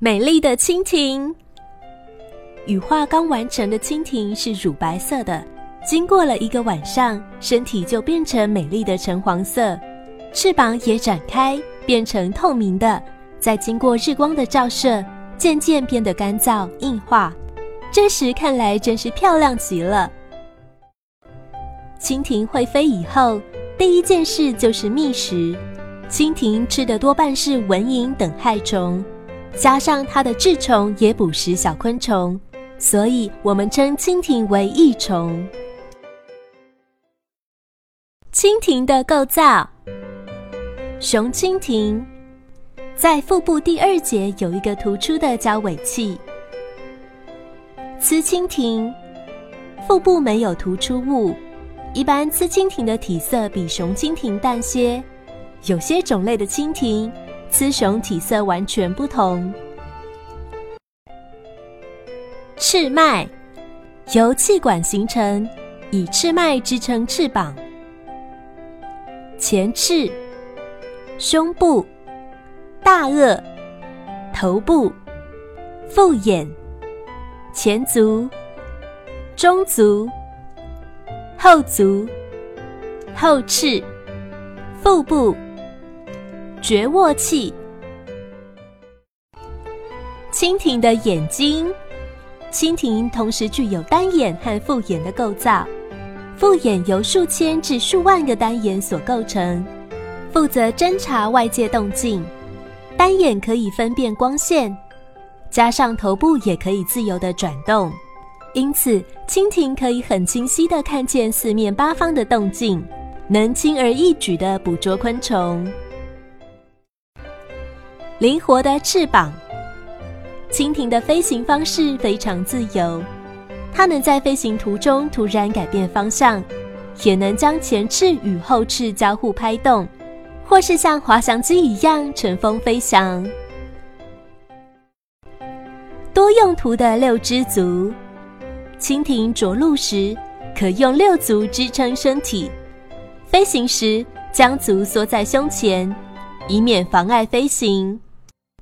美丽的蜻蜓。羽化刚完成的蜻蜓是乳白色的，经过了一个晚上，身体就变成美丽的橙黄色，翅膀也展开变成透明的，再经过日光的照射，渐渐变得干燥硬化。这时看来真是漂亮极了。蜻蜓会飞以后，第一件事就是觅食。蜻蜓吃的多半是蚊蝇等害虫，加上它的稚虫也捕食小昆虫。所以我们称蜻蜓为益虫。蜻蜓的构造，雄蜻蜓在腹部第二节有一个突出的交尾器。雌蜻蜓腹部没有突出物，一般雌蜻蜓的体色比雄蜻蜓淡些，有些种类的蜻蜓雌雄体色完全不同。翅脉由气管形成，以翅脉支撑翅膀。前翅、胸部、大颚、头部、复眼、前足、中足、后足、后翅、腹部、绝卧器。蜻蜓的眼睛。蜻蜓同时具有单眼和复眼的构造，复眼由数千至数万个单眼所构成，负责侦查外界动静；单眼可以分辨光线，加上头部也可以自由的转动，因此蜻蜓可以很清晰的看见四面八方的动静，能轻而易举的捕捉昆虫。灵活的翅膀。蜻蜓的飞行方式非常自由，它能在飞行途中突然改变方向，也能将前翅与后翅交互拍动，或是像滑翔机一样乘风飞翔。多用途的六只足，蜻蜓着陆时可用六足支撑身体，飞行时将足缩在胸前，以免妨碍飞行。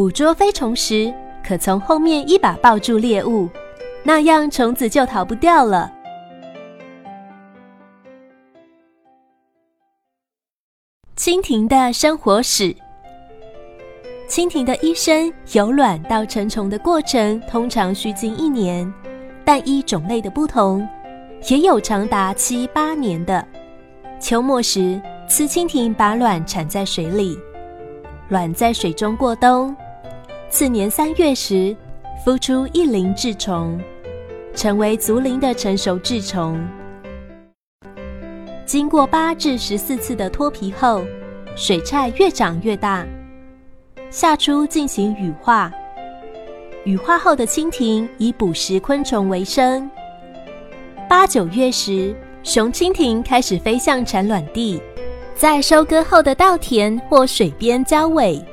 捕捉飞虫时。可从后面一把抱住猎物，那样虫子就逃不掉了。蜻蜓的生活史：蜻蜓的一生由卵到成虫的过程通常需经一年，但依种类的不同，也有长达七八年的。秋末时，雌蜻蜓把卵产在水里，卵在水中过冬。次年三月时，孵出一龄稚虫，成为足龄的成熟稚虫。经过八至十四次的脱皮后，水菜越长越大。夏初进行羽化，羽化后的蜻蜓以捕食昆虫为生。八九月时，雄蜻蜓开始飞向产卵地，在收割后的稻田或水边交尾。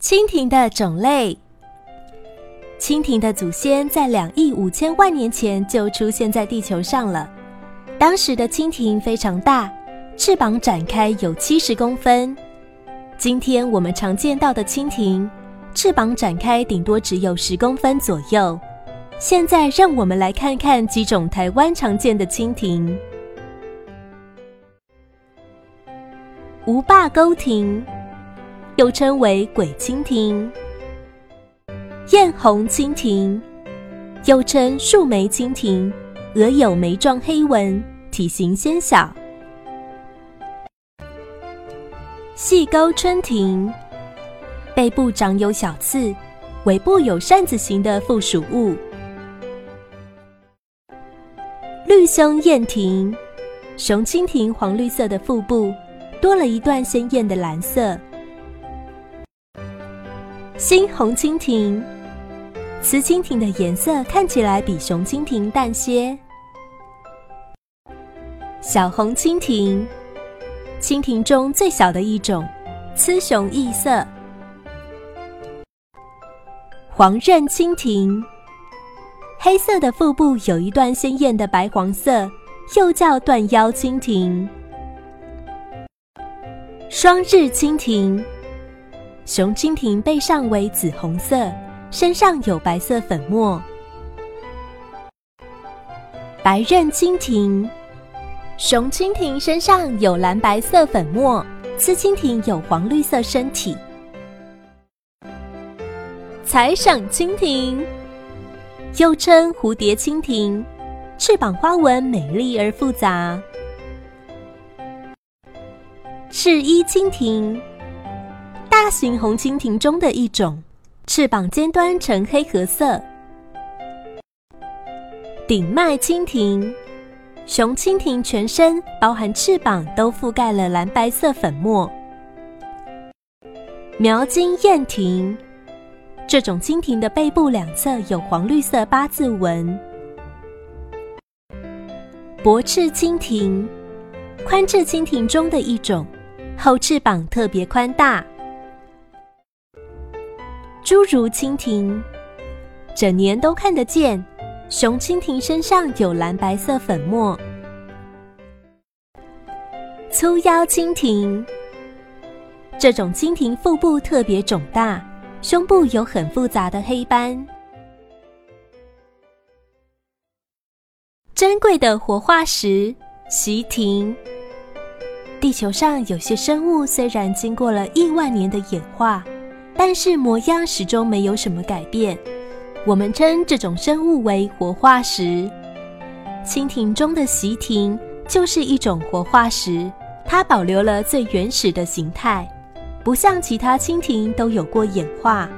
蜻蜓的种类，蜻蜓的祖先在两亿五千万年前就出现在地球上了。当时的蜻蜓非常大，翅膀展开有七十公分。今天我们常见到的蜻蜓，翅膀展开顶多只有十公分左右。现在让我们来看看几种台湾常见的蜻蜓：无霸钩蜓。又称为鬼蜻蜓、艳红蜻蜓，又称树莓蜻蜓，额有莓状黑纹，体型纤小。细钩春蜓，背部长有小刺，尾部有扇子形的附属物。绿胸燕婷，雄蜻蜓黄绿色的腹部多了一段鲜艳的蓝色。新红蜻蜓，雌蜻蜓的颜色看起来比雄蜻蜓淡些。小红蜻蜓，蜻蜓中最小的一种，雌雄异色。黄刃蜻蜓，黑色的腹部有一段鲜艳的白黄色，又叫断腰蜻蜓。双日蜻蜓。雄蜻蜓背上为紫红色，身上有白色粉末。白刃蜻蜓，雄蜻蜓身上有蓝白色粉末，雌蜻蜓有黄绿色身体。彩赏蜻蜓，又称蝴蝶蜻蜓，翅膀花纹美丽而复杂。赤衣蜻蜓。大型红蜻蜓中的一种，翅膀尖端呈黑褐色。顶脉蜻蜓，雄蜻蜓全身包含翅膀都覆盖了蓝白色粉末。描金燕蜓，这种蜻蜓的背部两侧有黄绿色八字纹。薄翅蜻蜓，宽翅蜻蜓中的一种，后翅膀特别宽大。侏儒蜻蜓，整年都看得见。雄蜻蜓身上有蓝白色粉末。粗腰蜻蜓，这种蜻蜓腹部特别肿大，胸部有很复杂的黑斑。珍贵的活化石习蜓，地球上有些生物虽然经过了亿万年的演化。但是模样始终没有什么改变，我们称这种生物为活化石。蜻蜓中的习蜓就是一种活化石，它保留了最原始的形态，不像其他蜻蜓都有过演化。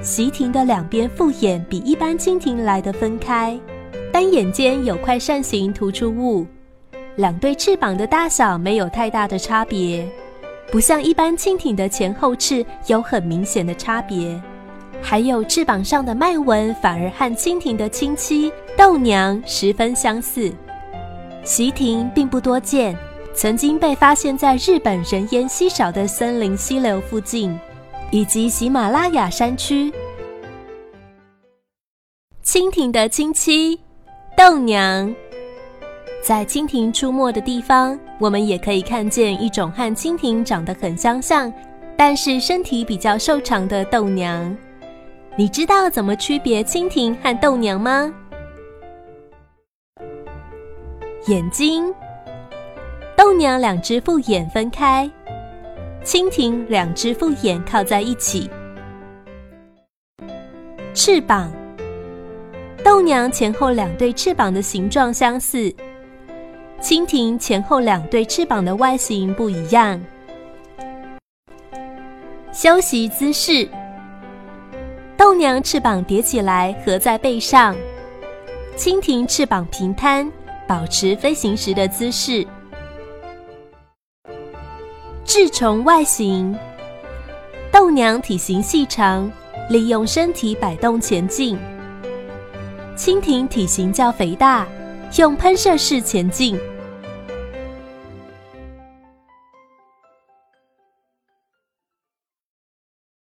习蜓的两边复眼比一般蜻蜓来的分开，单眼间有块扇形突出物，两对翅膀的大小没有太大的差别。不像一般蜻蜓的前后翅有很明显的差别，还有翅膀上的脉纹反而和蜻蜓的亲戚豆娘十分相似。习蜓并不多见，曾经被发现在日本人烟稀少的森林溪流附近，以及喜马拉雅山区。蜻蜓的亲戚豆娘。在蜻蜓出没的地方，我们也可以看见一种和蜻蜓长得很相像，但是身体比较瘦长的豆娘。你知道怎么区别蜻蜓和豆娘吗？眼睛，豆娘两只复眼分开，蜻蜓两只复眼靠在一起。翅膀，豆娘前后两对翅膀的形状相似。蜻蜓前后两对翅膀的外形不一样。休息姿势：豆娘翅膀叠起来合在背上，蜻蜓翅膀平摊，保持飞行时的姿势。稚虫外形：豆娘体型细长，利用身体摆动前进；蜻蜓体型较肥大。用喷射式前进。